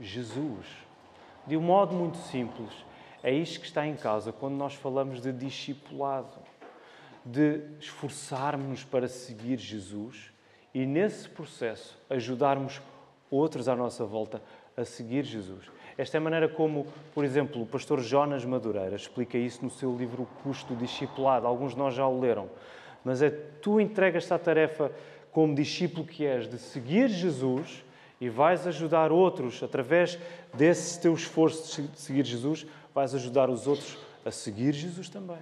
S1: Jesus. De um modo muito simples, é isto que está em causa quando nós falamos de discipulado, de esforçarmos-nos para seguir Jesus e, nesse processo, ajudarmos outros à nossa volta a seguir Jesus. Esta é a maneira como, por exemplo, o pastor Jonas Madureira explica isso no seu livro O Custo do Discipulado. Alguns de nós já o leram. Mas é tu entregas-te à tarefa como discípulo que és de seguir Jesus e vais ajudar outros através desse teu esforço de seguir Jesus, vais ajudar os outros a seguir Jesus também.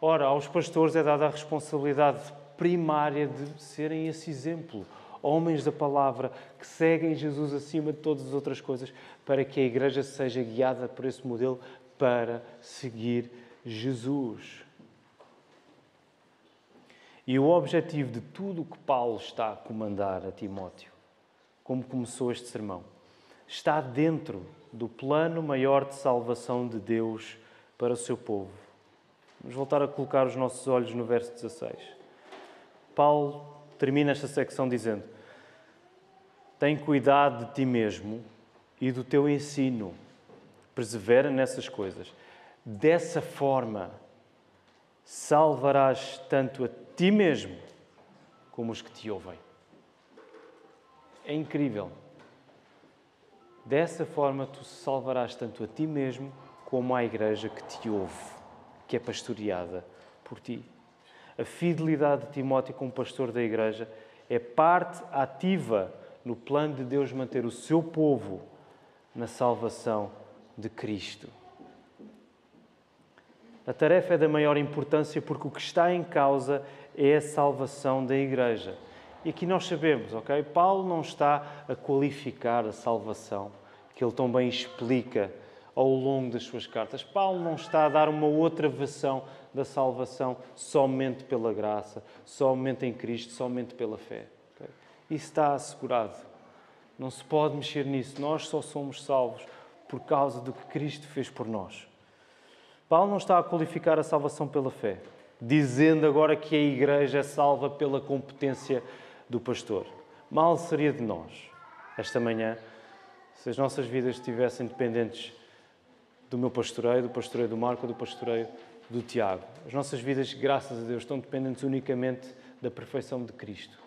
S1: Ora, aos pastores é dada a responsabilidade primária de serem esse exemplo, homens da palavra que seguem Jesus acima de todas as outras coisas, para que a igreja seja guiada por esse modelo para seguir Jesus. E o objetivo de tudo o que Paulo está a comandar a Timóteo, como começou este sermão, está dentro do plano maior de salvação de Deus para o seu povo. Vamos voltar a colocar os nossos olhos no verso 16. Paulo termina esta secção dizendo: tem cuidado de ti mesmo e do teu ensino. Persevera nessas coisas. Dessa forma, salvarás tanto a ti mesmo como os que te ouvem. É incrível. Dessa forma, tu salvarás tanto a ti mesmo como a igreja que te ouve, que é pastoreada por ti. A fidelidade de Timóteo como pastor da igreja é parte ativa no plano de Deus manter o seu povo na salvação de Cristo. A tarefa é da maior importância porque o que está em causa é a salvação da Igreja. E aqui nós sabemos, ok? Paulo não está a qualificar a salvação, que ele tão bem explica ao longo das suas cartas. Paulo não está a dar uma outra versão da salvação somente pela graça, somente em Cristo, somente pela fé. Isso está assegurado. Não se pode mexer nisso. Nós só somos salvos por causa do que Cristo fez por nós. Paulo não está a qualificar a salvação pela fé, dizendo agora que a igreja é salva pela competência do pastor. Mal seria de nós, esta manhã, se as nossas vidas estivessem dependentes do meu pastoreio, do pastoreio do Marco, do pastoreio do Tiago. As nossas vidas, graças a Deus, estão dependentes unicamente da perfeição de Cristo.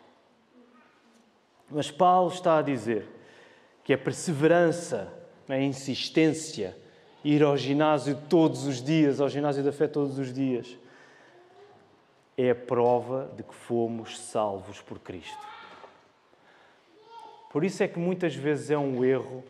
S1: Mas Paulo está a dizer que a perseverança, a insistência, ir ao ginásio todos os dias, ao ginásio da fé todos os dias, é a prova de que fomos salvos por Cristo. Por isso é que muitas vezes é um erro,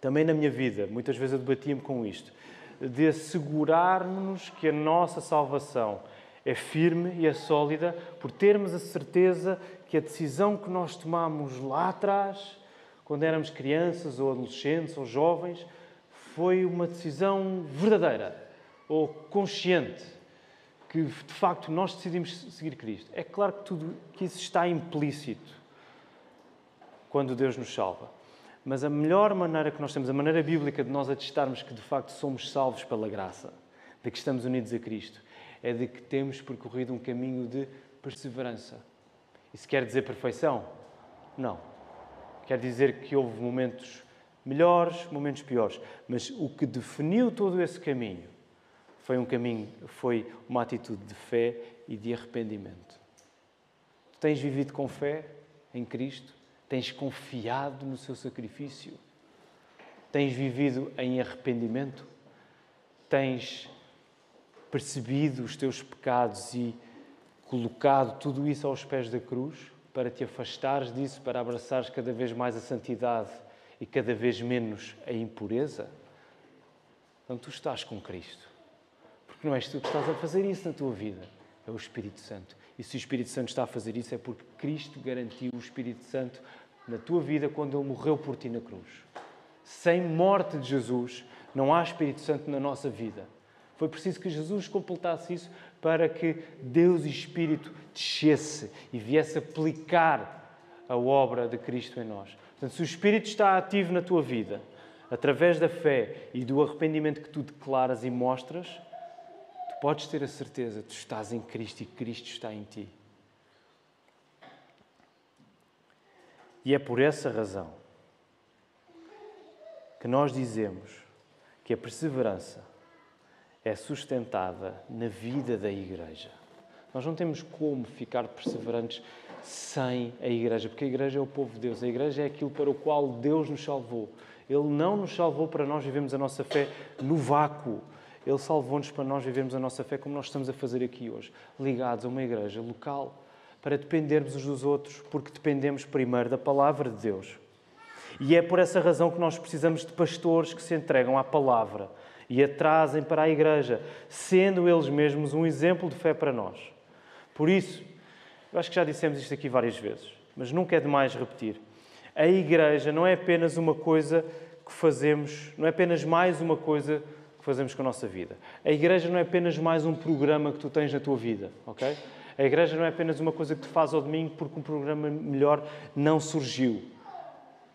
S1: também na minha vida, muitas vezes eu debatia-me com isto, de assegurarmos que a nossa salvação é firme e é sólida por termos a certeza que a decisão que nós tomamos lá atrás, quando éramos crianças ou adolescentes ou jovens, foi uma decisão verdadeira ou consciente, que de facto nós decidimos seguir Cristo. É claro que tudo que isso está implícito quando Deus nos salva. Mas a melhor maneira que nós temos, a maneira bíblica de nós atestarmos que de facto somos salvos pela graça, de que estamos unidos a Cristo, é de que temos percorrido um caminho de perseverança. Isso quer dizer perfeição? Não. Quer dizer que houve momentos melhores, momentos piores. Mas o que definiu todo esse caminho foi um caminho, foi uma atitude de fé e de arrependimento. Tu tens vivido com fé em Cristo? Tens confiado no seu sacrifício? Tens vivido em arrependimento? Tens percebido os teus pecados e colocado tudo isso aos pés da cruz para te afastares disso, para abraçares cada vez mais a santidade e cada vez menos a impureza? Então tu estás com Cristo. Porque não és tu que estás a fazer isso na tua vida, é o Espírito Santo. E se o Espírito Santo está a fazer isso é porque Cristo garantiu o Espírito Santo na tua vida quando Ele morreu por ti na cruz. Sem morte de Jesus, não há Espírito Santo na nossa vida. Foi preciso que Jesus completasse isso para que Deus e Espírito descesse e viesse aplicar a obra de Cristo em nós. Portanto, se o Espírito está ativo na tua vida, através da fé e do arrependimento que tu declaras e mostras, podes ter a certeza que tu estás em Cristo e Cristo está em ti. E é por essa razão que nós dizemos que a perseverança é sustentada na vida da Igreja. Nós não temos como ficar perseverantes sem a Igreja, porque a Igreja é o povo de Deus, a Igreja é aquilo para o qual Deus nos salvou. Ele não nos salvou para nós vivermos a nossa fé no vácuo. Ele salvou-nos para nós vivermos a nossa fé como nós estamos a fazer aqui hoje, ligados a uma igreja local, para dependermos uns dos outros, porque dependemos primeiro da palavra de Deus. E é por essa razão que nós precisamos de pastores que se entregam à palavra e a trazem para a igreja, sendo eles mesmos um exemplo de fé para nós. Por isso, eu acho que já dissemos isto aqui várias vezes, mas nunca é demais repetir. A igreja não é apenas uma coisa que fazemos, não é apenas mais uma coisa fazemos com a nossa vida. A igreja não é apenas mais um programa que tu tens na tua vida, ok? A igreja não é apenas uma coisa que tu fazes ao domingo porque um programa melhor não surgiu.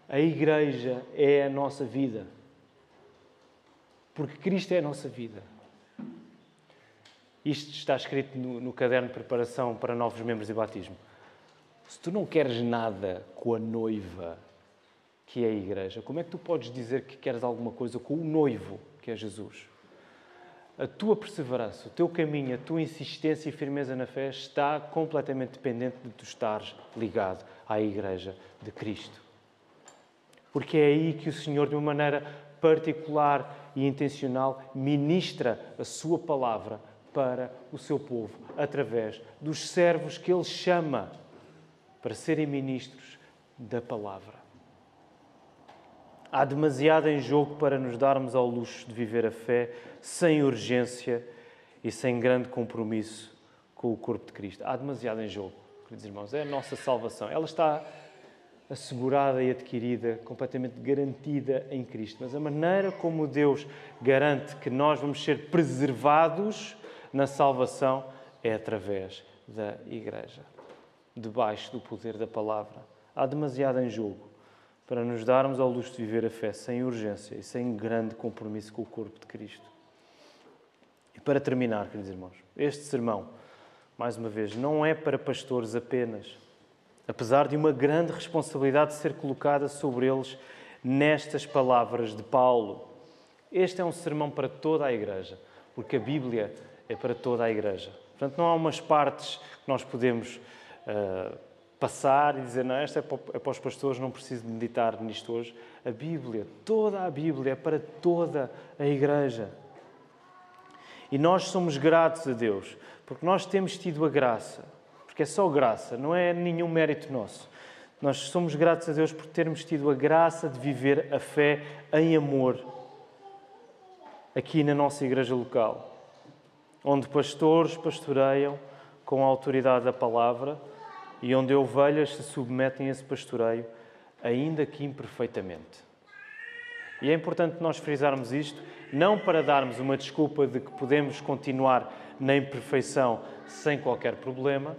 S1: A igreja é a nossa vida. Porque Cristo é a nossa vida. Isto está escrito no, no caderno de preparação para novos membros de batismo. Se tu não queres nada com a noiva, que é a igreja, como é que tu podes dizer que queres alguma coisa com o noivo? Que é Jesus. A tua perseverança, o teu caminho, a tua insistência e firmeza na fé está completamente dependente de tu estares ligado à Igreja de Cristo. Porque é aí que o Senhor, de uma maneira particular e intencional, ministra a Sua palavra para o seu povo, através dos servos que Ele chama para serem ministros da palavra. Há demasiado em jogo para nos darmos ao luxo de viver a fé sem urgência e sem grande compromisso com o corpo de Cristo. Há demasiado em jogo, queridos irmãos. É a nossa salvação. Ela está assegurada e adquirida, completamente garantida em Cristo. Mas a maneira como Deus garante que nós vamos ser preservados na salvação é através da Igreja, debaixo do poder da palavra. Há demasiado em jogo para nos darmos ao luxo de viver a fé sem urgência e sem grande compromisso com o corpo de Cristo. E para terminar, queridos irmãos, este sermão, mais uma vez, não é para pastores apenas, apesar de uma grande responsabilidade ser colocada sobre eles nestas palavras de Paulo. Este é um sermão para toda a Igreja, porque a Bíblia é para toda a Igreja. Portanto, não há umas partes que nós podemos. Uh, passar e dizer, não, esta é é para os pastores, não preciso meditar nisto hoje. A Bíblia, toda a Bíblia é para toda a Igreja. E nós somos gratos a Deus, porque nós temos tido a graça, porque é só graça, não é nenhum mérito nosso. Nós somos gratos a Deus por termos tido a graça de viver a fé em amor aqui na nossa igreja local, onde pastores pastoreiam com a autoridade da palavra e onde ovelhas se submetem a esse pastoreio, ainda que imperfeitamente. E é importante nós frisarmos isto, não para darmos uma desculpa de que podemos continuar na imperfeição sem qualquer problema,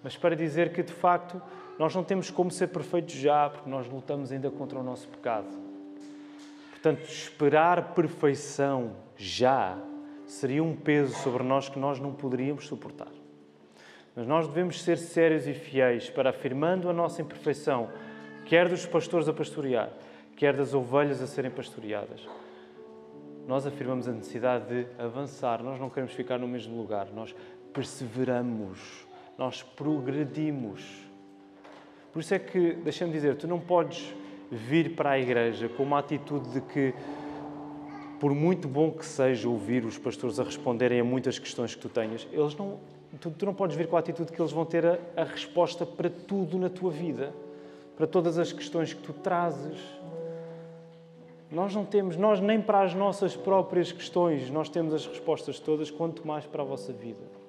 S1: mas para dizer que, de facto, nós não temos como ser perfeitos já, porque nós lutamos ainda contra o nosso pecado. Portanto, esperar perfeição já seria um peso sobre nós que nós não poderíamos suportar. Mas nós devemos ser sérios e fiéis para, afirmando a nossa imperfeição, quer dos pastores a pastorear, quer das ovelhas a serem pastoreadas, nós afirmamos a necessidade de avançar. Nós não queremos ficar no mesmo lugar, nós perseveramos, nós progredimos. Por isso é que, deixa-me dizer, tu não podes vir para a igreja com uma atitude de que, por muito bom que seja ouvir os pastores a responderem a muitas questões que tu tenhas, eles não, tu, tu não podes vir com a atitude que eles vão ter a, a resposta para tudo na tua vida, para todas as questões que tu trazes. Nós não temos, nós nem para as nossas próprias questões, nós temos as respostas todas, quanto mais para a vossa vida.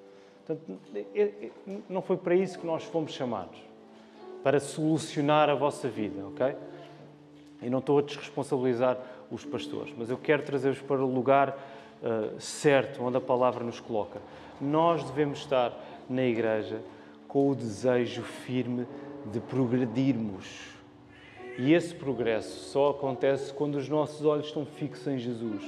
S1: Portanto, é, é, não foi para isso que nós fomos chamados, para solucionar a vossa vida, ok? E não estou a desresponsabilizar os pastores, mas eu quero trazer-vos para o lugar uh, certo, onde a palavra nos coloca. Nós devemos estar na igreja com o desejo firme de progredirmos. E esse progresso só acontece quando os nossos olhos estão fixos em Jesus.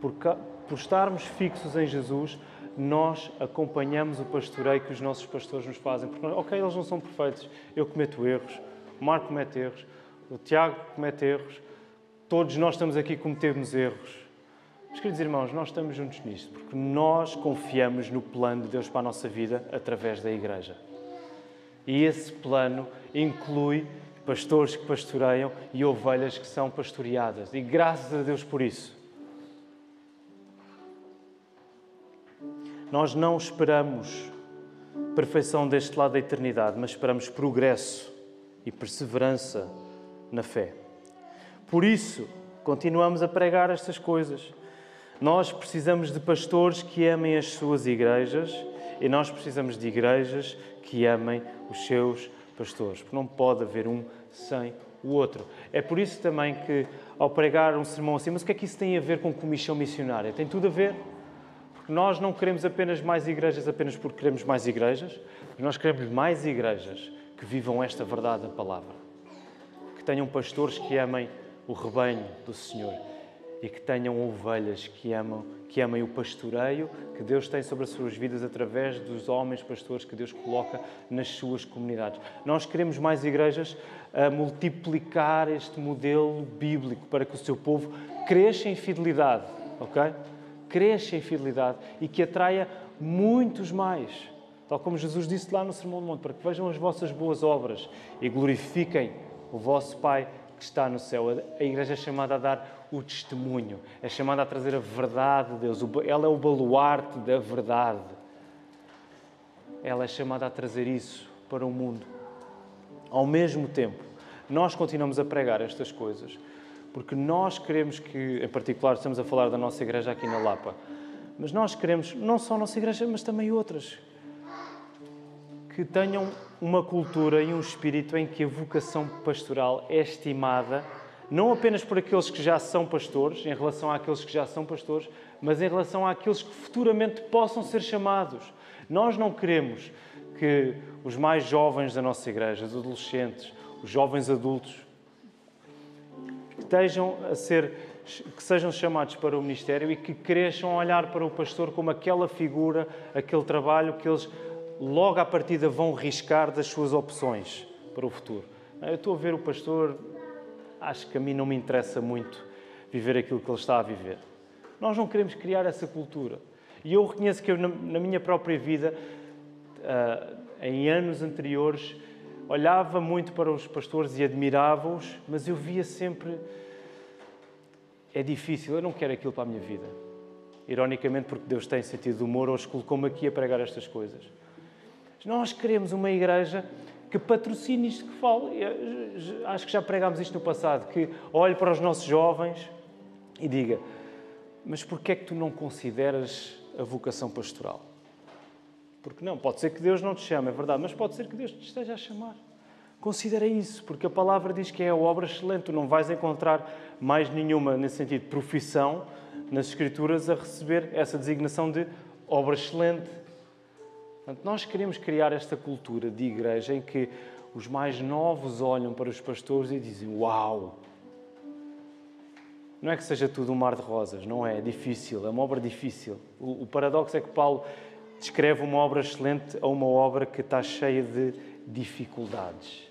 S1: Por, por estarmos fixos em Jesus, nós acompanhamos o pastoreio que os nossos pastores nos fazem. Porque, ok, eles não são perfeitos, eu cometo erros, o Marco comete erros, o Tiago comete erros, todos nós estamos aqui cometemos erros. Mas, queridos irmãos, nós estamos juntos nisto, porque nós confiamos no plano de Deus para a nossa vida através da Igreja. E esse plano inclui pastores que pastoreiam e ovelhas que são pastoreadas. E graças a Deus por isso. Nós não esperamos perfeição deste lado da eternidade, mas esperamos progresso e perseverança na fé. Por isso, continuamos a pregar estas coisas. Nós precisamos de pastores que amem as suas igrejas e nós precisamos de igrejas que amem os seus pastores, porque não pode haver um sem o outro. É por isso também que, ao pregar um sermão assim, mas o que é que isso tem a ver com comissão missionária? Tem tudo a ver. Porque nós não queremos apenas mais igrejas apenas porque queremos mais igrejas, nós queremos mais igrejas que vivam esta verdade da palavra que tenham pastores que amem o rebanho do Senhor e que tenham ovelhas que amam, que amem o pastoreio que Deus tem sobre as suas vidas através dos homens pastores que Deus coloca nas suas comunidades. Nós queremos mais igrejas a multiplicar este modelo bíblico para que o seu povo cresça em fidelidade, ok? Cresça em fidelidade e que atraia muitos mais. Tal como Jesus disse lá no Sermão do Monte, para que vejam as vossas boas obras e glorifiquem o vosso Pai que está no céu. A igreja é chamada a dar o testemunho, é chamada a trazer a verdade de Deus. Ela é o baluarte da verdade. Ela é chamada a trazer isso para o mundo. Ao mesmo tempo, nós continuamos a pregar estas coisas porque nós queremos que, em particular, estamos a falar da nossa igreja aqui na Lapa, mas nós queremos, não só a nossa igreja, mas também outras, que tenham uma cultura e um espírito em que a vocação pastoral é estimada, não apenas por aqueles que já são pastores, em relação àqueles que já são pastores, mas em relação àqueles que futuramente possam ser chamados. Nós não queremos que os mais jovens da nossa igreja, os adolescentes, os jovens adultos, estejam a ser que sejam chamados para o ministério e que cresçam a olhar para o pastor como aquela figura, aquele trabalho que eles logo à partida vão riscar das suas opções para o futuro. Eu estou a ver o pastor, acho que a mim não me interessa muito viver aquilo que ele está a viver. Nós não queremos criar essa cultura. E eu reconheço que eu, na minha própria vida, ah, em anos anteriores, olhava muito para os pastores e admirava-os, mas eu via sempre. É difícil, eu não quero aquilo para a minha vida. Ironicamente, porque Deus tem sentido de humor, hoje colocou-me aqui a pregar estas coisas. Nós queremos uma igreja que patrocine isto que falo. Acho que já pregámos isto no passado, que olhe para os nossos jovens e diga, mas porquê é que tu não consideras a vocação pastoral? Porque não, pode ser que Deus não te chame, é verdade, mas pode ser que Deus te esteja a chamar. Considera isso, porque a palavra diz que é a obra excelente. Tu não vais encontrar mais nenhuma, nesse sentido, profissão nas Escrituras a receber essa designação de obra excelente. Portanto, nós queremos criar esta cultura de igreja em que os mais novos olham para os pastores e dizem: Uau! Não é que seja tudo um mar de rosas, não é? É difícil, é uma obra difícil. O, o paradoxo é que Paulo descreve uma obra excelente a uma obra que está cheia de dificuldades.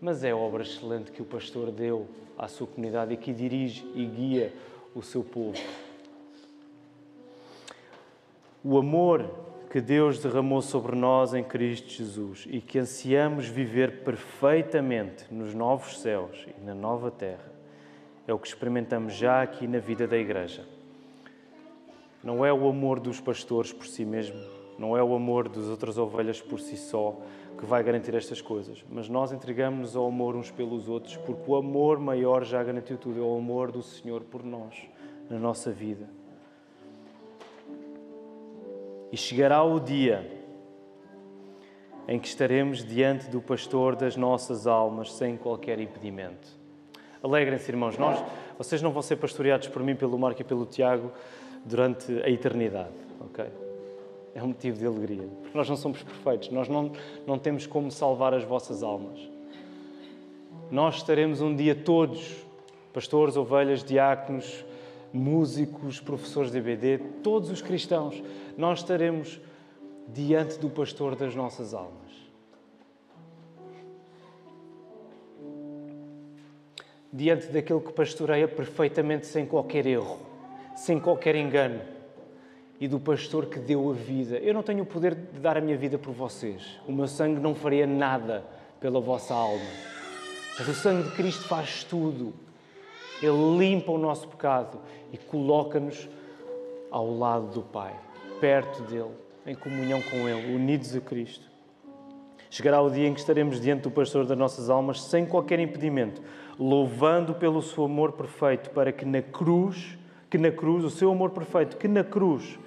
S1: Mas é a obra excelente que o pastor deu à sua comunidade e que dirige e guia o seu povo. O amor que Deus derramou sobre nós em Cristo Jesus e que ansiamos viver perfeitamente nos novos céus e na nova terra, é o que experimentamos já aqui na vida da Igreja. Não é o amor dos pastores por si mesmo, não é o amor das outras ovelhas por si só que vai garantir estas coisas, mas nós entregamos-nos ao amor uns pelos outros, porque o amor maior já garantiu tudo, é o amor do Senhor por nós, na nossa vida. E chegará o dia em que estaremos diante do pastor das nossas almas sem qualquer impedimento. Alegrem-se, irmãos, nós, vocês não vão ser pastoreados por mim, pelo Marco e pelo Tiago durante a eternidade, ok? É um motivo de alegria, porque nós não somos perfeitos, nós não, não temos como salvar as vossas almas. Nós estaremos um dia todos, pastores, ovelhas, diáconos, músicos, professores de EBD, todos os cristãos, nós estaremos diante do pastor das nossas almas. Diante daquele que pastoreia perfeitamente sem qualquer erro, sem qualquer engano. E do pastor que deu a vida. Eu não tenho o poder de dar a minha vida por vocês. O meu sangue não faria nada pela vossa alma. Mas o sangue de Cristo faz tudo. Ele limpa o nosso pecado e coloca-nos ao lado do Pai, perto dele, em comunhão com Ele, unidos a Cristo. Chegará o dia em que estaremos diante do pastor das nossas almas sem qualquer impedimento, louvando pelo seu amor perfeito, para que na cruz, que na cruz, o seu amor perfeito, que na cruz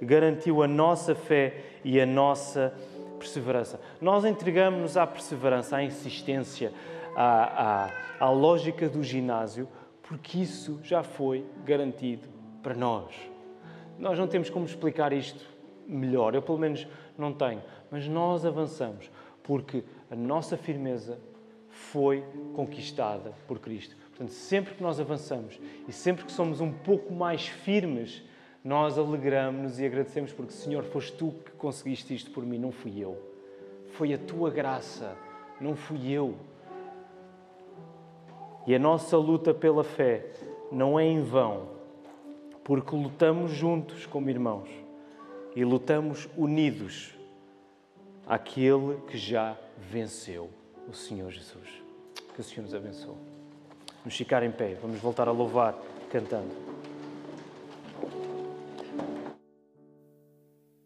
S1: garantiu a nossa fé e a nossa perseverança. Nós entregamos-nos à perseverança, à insistência, à, à, à lógica do ginásio, porque isso já foi garantido para nós. Nós não temos como explicar isto melhor, eu pelo menos não tenho, mas nós avançamos porque a nossa firmeza foi conquistada por Cristo. Portanto, sempre que nós avançamos e sempre que somos um pouco mais firmes, nós alegramos-nos e agradecemos porque, Senhor, foste tu que conseguiste isto por mim, não fui eu. Foi a tua graça, não fui eu. E a nossa luta pela fé não é em vão, porque lutamos juntos como irmãos e lutamos unidos àquele que já venceu, o Senhor Jesus. Que o Senhor nos abençoe. Vamos ficar em pé, vamos voltar a louvar cantando.